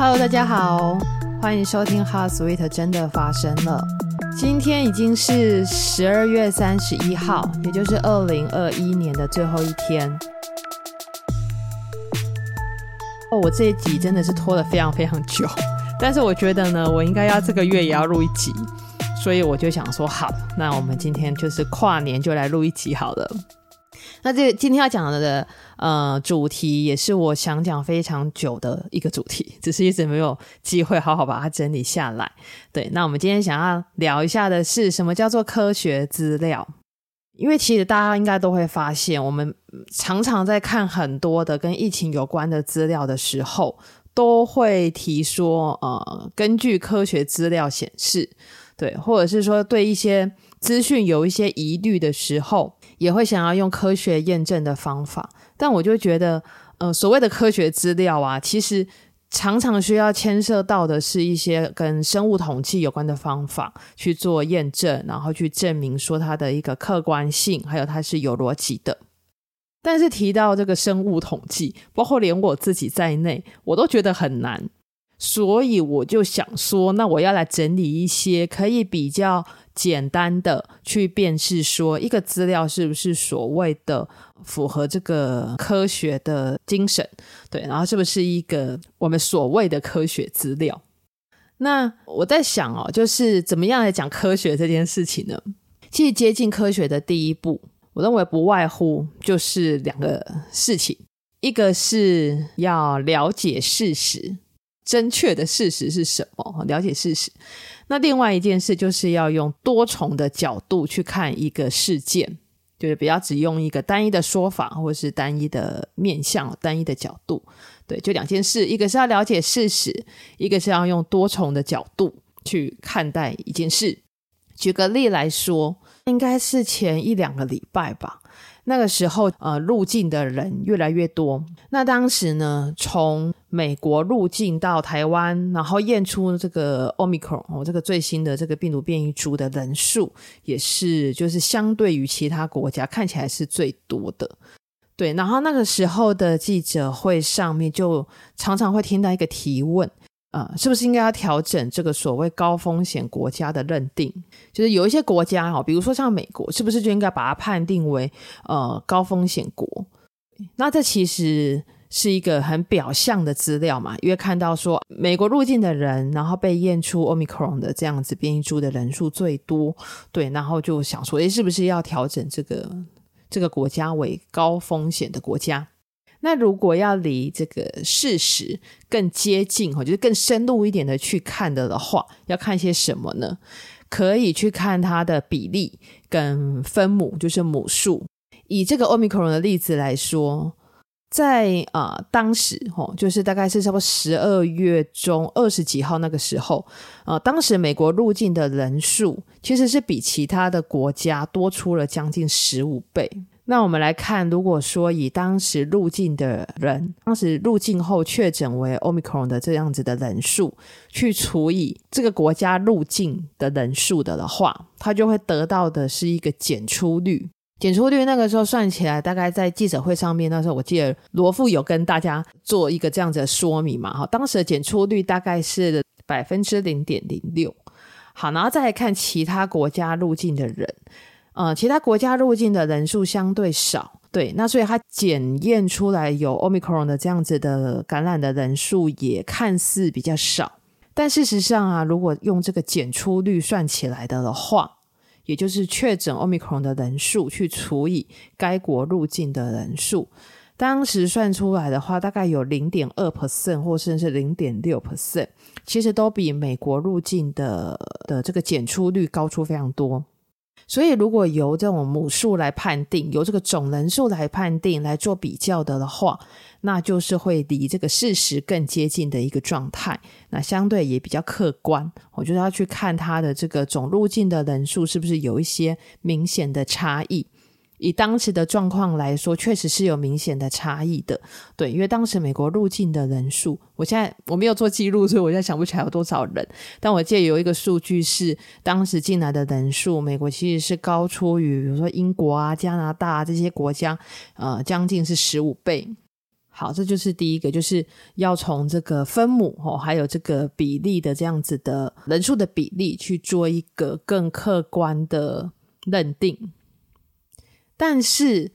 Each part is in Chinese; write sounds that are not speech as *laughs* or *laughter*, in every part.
Hello，大家好，欢迎收听《Heart Sweet 真的发生了》。今天已经是十二月三十一号，也就是二零二一年的最后一天。哦，我这一集真的是拖了非常非常久，但是我觉得呢，我应该要这个月也要录一集，所以我就想说，好，那我们今天就是跨年就来录一集好了。那这今天要讲的呃主题也是我想讲非常久的一个主题，只是一直没有机会好好把它整理下来。对，那我们今天想要聊一下的是什么叫做科学资料？因为其实大家应该都会发现，我们常常在看很多的跟疫情有关的资料的时候，都会提说呃，根据科学资料显示，对，或者是说对一些资讯有一些疑虑的时候。也会想要用科学验证的方法，但我就觉得，呃，所谓的科学资料啊，其实常常需要牵涉到的是一些跟生物统计有关的方法去做验证，然后去证明说它的一个客观性，还有它是有逻辑的。但是提到这个生物统计，包括连我自己在内，我都觉得很难，所以我就想说，那我要来整理一些可以比较。简单的去辨识说一个资料是不是所谓的符合这个科学的精神，对，然后是不是一个我们所谓的科学资料？那我在想哦，就是怎么样来讲科学这件事情呢？其实接近科学的第一步，我认为不外乎就是两个事情，一个是要了解事实，正确的事实是什么？了解事实。那另外一件事就是要用多重的角度去看一个事件，就是不要只用一个单一的说法，或是单一的面向、单一的角度。对，就两件事，一个是要了解事实，一个是要用多重的角度去看待一件事。举个例来说，应该是前一两个礼拜吧。那个时候，呃，入境的人越来越多。那当时呢，从美国入境到台湾，然后验出这个 Omicron 哦，这个最新的这个病毒变异株的人数，也是就是相对于其他国家看起来是最多的。对，然后那个时候的记者会上面，就常常会听到一个提问。呃，是不是应该要调整这个所谓高风险国家的认定？就是有一些国家哈，比如说像美国，是不是就应该把它判定为呃高风险国？那这其实是一个很表象的资料嘛，因为看到说美国入境的人，然后被验出 Omicron 的这样子变异株的人数最多，对，然后就想说，诶，是不是要调整这个这个国家为高风险的国家？那如果要离这个事实更接近，就是更深入一点的去看的的话，要看些什么呢？可以去看它的比例跟分母，就是母数。以这个 Omicron 的例子来说，在啊、呃、当时，就是大概是差不多十二月中二十几号那个时候，呃，当时美国入境的人数其实是比其他的国家多出了将近十五倍。那我们来看，如果说以当时入境的人，当时入境后确诊为 Omicron 的这样子的人数，去除以这个国家入境的人数的的话，它就会得到的是一个检出率。检出率那个时候算起来，大概在记者会上面，那时候我记得罗富有跟大家做一个这样子的说明嘛，哈，当时的检出率大概是百分之零点零六。好，然后再来看其他国家入境的人。呃，其他国家入境的人数相对少，对，那所以它检验出来有 Omicron 的这样子的感染的人数也看似比较少，但事实上啊，如果用这个检出率算起来的话，也就是确诊 Omicron 的人数去除以该国入境的人数，当时算出来的话，大概有零点二 percent 或甚至零点六 percent，其实都比美国入境的的这个检出率高出非常多。所以，如果由这种母数来判定，由这个总人数来判定来做比较的的话，那就是会离这个事实更接近的一个状态。那相对也比较客观，我觉得要去看它的这个总入境的人数是不是有一些明显的差异。以当时的状况来说，确实是有明显的差异的。对，因为当时美国入境的人数，我现在我没有做记录，所以我现在想不起来有多少人。但我记得有一个数据是，当时进来的人数，美国其实是高出于比如说英国啊、加拿大啊这些国家，呃，将近是十五倍。好，这就是第一个，就是要从这个分母哦，还有这个比例的这样子的人数的比例去做一个更客观的认定，但是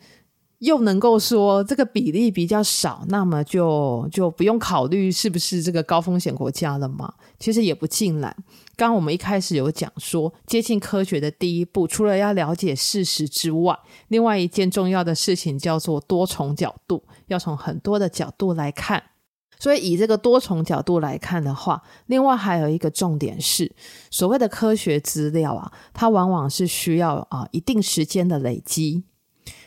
又能够说这个比例比较少，那么就就不用考虑是不是这个高风险国家了吗？其实也不尽然。刚刚我们一开始有讲说，接近科学的第一步，除了要了解事实之外，另外一件重要的事情叫做多重角度，要从很多的角度来看。所以以这个多重角度来看的话，另外还有一个重点是，所谓的科学资料啊，它往往是需要啊一定时间的累积。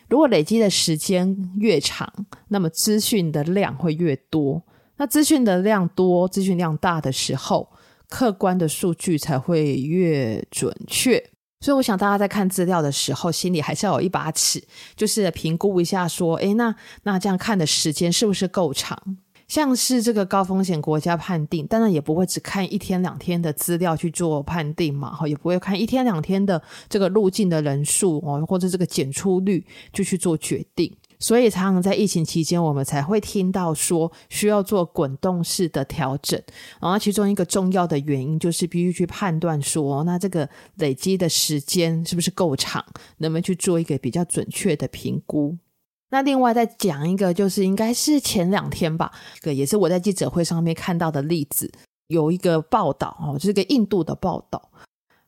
如果累积的时间越长，那么资讯的量会越多。那资讯的量多，资讯量大的时候，客观的数据才会越准确，所以我想大家在看资料的时候，心里还是要有一把尺，就是评估一下，说，诶，那那这样看的时间是不是够长？像是这个高风险国家判定，当然也不会只看一天两天的资料去做判定嘛，哈，也不会看一天两天的这个入境的人数哦，或者这个检出率就去做决定。所以，常常在疫情期间，我们才会听到说需要做滚动式的调整。然后，其中一个重要的原因就是必须去判断说，那这个累积的时间是不是够长，能不能去做一个比较准确的评估。那另外再讲一个，就是应该是前两天吧，这个也是我在记者会上面看到的例子，有一个报道哦，就是个印度的报道。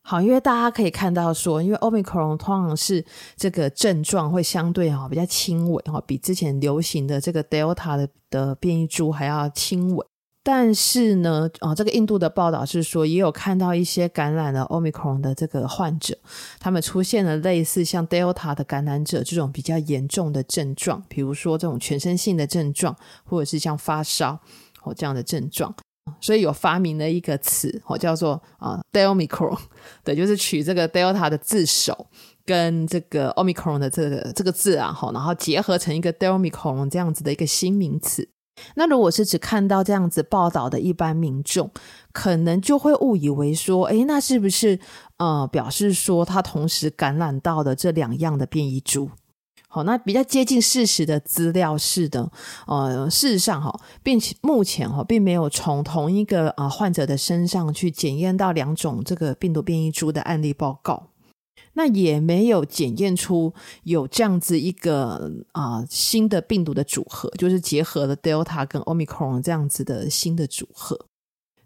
好，因为大家可以看到说，因为 Omicron 通常是这个症状会相对哈比较轻微哈，比之前流行的这个 Delta 的的变异株还要轻微。但是呢，啊，这个印度的报道是说，也有看到一些感染了 Omicron 的这个患者，他们出现了类似像 Delta 的感染者这种比较严重的症状，比如说这种全身性的症状，或者是像发烧哦这样的症状。所以有发明了一个词，哦，叫做啊 Delmicron，*laughs* 对，就是取这个 Delta 的字首跟这个 Omicron 的这个这个字啊，然后结合成一个 Delmicron 这样子的一个新名词。那如果是只看到这样子报道的一般民众，可能就会误以为说，诶，那是不是呃表示说他同时感染到的这两样的变异株？好，那比较接近事实的资料是的，呃，事实上哈，并且目前哈，并没有从同一个啊患者的身上去检验到两种这个病毒变异株的案例报告，那也没有检验出有这样子一个啊新的病毒的组合，就是结合了 Delta 跟 Omicron 这样子的新的组合。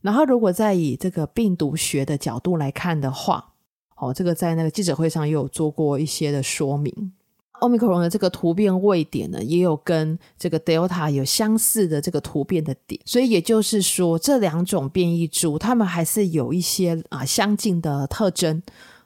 然后，如果再以这个病毒学的角度来看的话，哦，这个在那个记者会上也有做过一些的说明。Omicron 的这个突变位点呢，也有跟这个 Delta 有相似的这个突变的点，所以也就是说，这两种变异株，它们还是有一些啊相近的特征。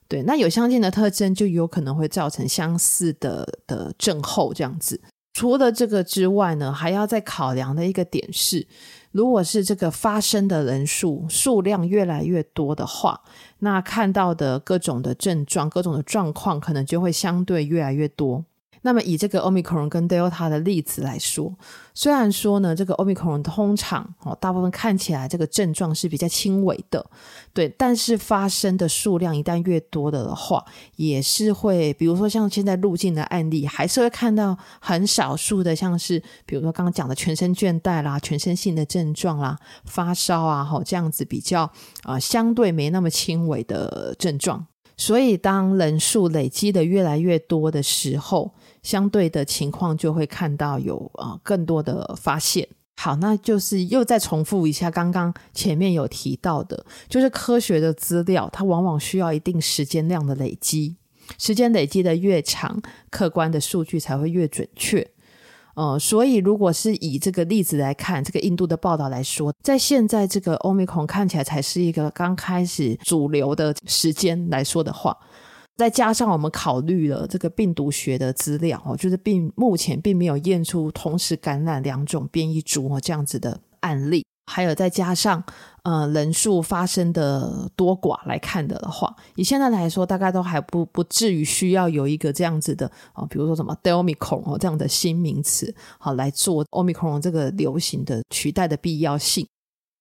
对，那有相近的特征，就有可能会造成相似的的症候这样子。除了这个之外呢，还要再考量的一个点是，如果是这个发生的人数数量越来越多的话，那看到的各种的症状、各种的状况，可能就会相对越来越多。那么以这个 Omicron 跟 Delta 的例子来说，虽然说呢，这个 Omicron 通常哦，大部分看起来这个症状是比较轻微的，对，但是发生的数量一旦越多的话，也是会，比如说像现在入境的案例，还是会看到很少数的，像是比如说刚刚讲的全身倦怠啦、全身性的症状啦、发烧啊，吼这样子比较啊、相对没那么轻微的症状。所以当人数累积的越来越多的时候，相对的情况就会看到有啊更多的发现。好，那就是又再重复一下刚刚前面有提到的，就是科学的资料它往往需要一定时间量的累积，时间累积的越长，客观的数据才会越准确。呃，所以如果是以这个例子来看，这个印度的报道来说，在现在这个 Omicron 看起来才是一个刚开始主流的时间来说的话。再加上我们考虑了这个病毒学的资料哦，就是并目前并没有验出同时感染两种变异株哦这样子的案例，还有再加上呃人数发生的多寡来看的话，以现在来说，大概都还不不至于需要有一个这样子的哦，比如说什么 Delmicron 哦这样的新名词好来做 Omicron 这个流行的取代的必要性。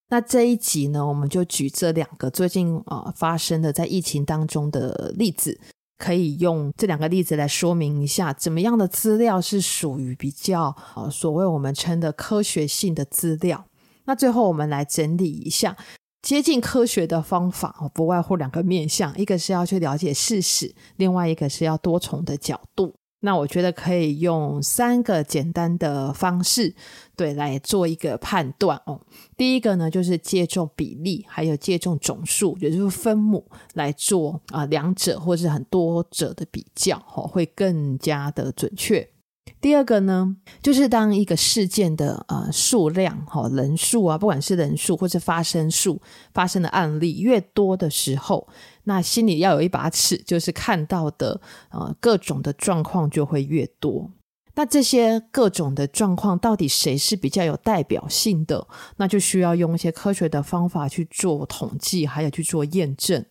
那这一集呢，我们就举这两个最近啊、呃、发生的在疫情当中的例子，可以用这两个例子来说明一下，怎么样的资料是属于比较呃所谓我们称的科学性的资料。那最后我们来整理一下接近科学的方法，不外乎两个面向，一个是要去了解事实，另外一个是要多重的角度。那我觉得可以用三个简单的方式，对，来做一个判断哦。第一个呢，就是借重比例，还有借重总数，也就是分母来做啊，两者或是很多者的比较，哦，会更加的准确。第二个呢，就是当一个事件的呃数量哈人数啊，不管是人数或是发生数发生的案例越多的时候，那心里要有一把尺，就是看到的呃各种的状况就会越多。那这些各种的状况到底谁是比较有代表性的？那就需要用一些科学的方法去做统计，还有去做验证。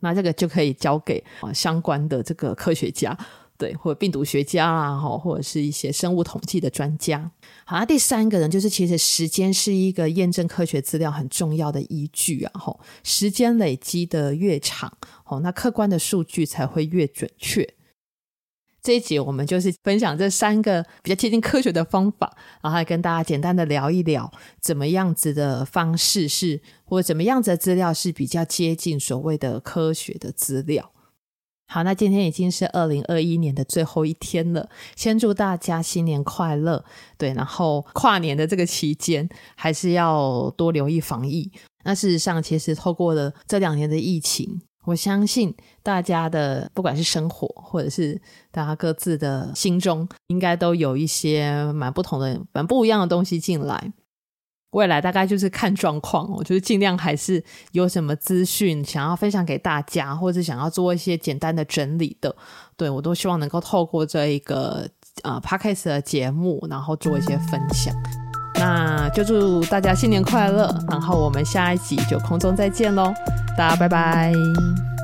那这个就可以交给啊相关的这个科学家。对，或者病毒学家啊，哈或者是一些生物统计的专家。好，那第三个人就是，其实时间是一个验证科学资料很重要的依据啊。吼，时间累积的越长，吼，那客观的数据才会越准确。这一集我们就是分享这三个比较接近科学的方法，然后还跟大家简单的聊一聊，怎么样子的方式是，或者怎么样子的资料是比较接近所谓的科学的资料。好，那今天已经是二零二一年的最后一天了，先祝大家新年快乐。对，然后跨年的这个期间，还是要多留意防疫。那事实上，其实透过了这两年的疫情，我相信大家的不管是生活，或者是大家各自的心中，应该都有一些蛮不同的、蛮不一样的东西进来。未来大概就是看状况，我 *laughs* 就是尽量还是有什么资讯想要分享给大家，或者想要做一些简单的整理的，对，我都希望能够透过这一个呃 Podcast 的节目，然后做一些分享。那就祝大家新年快乐，然后我们下一集就空中再见喽，大家拜拜。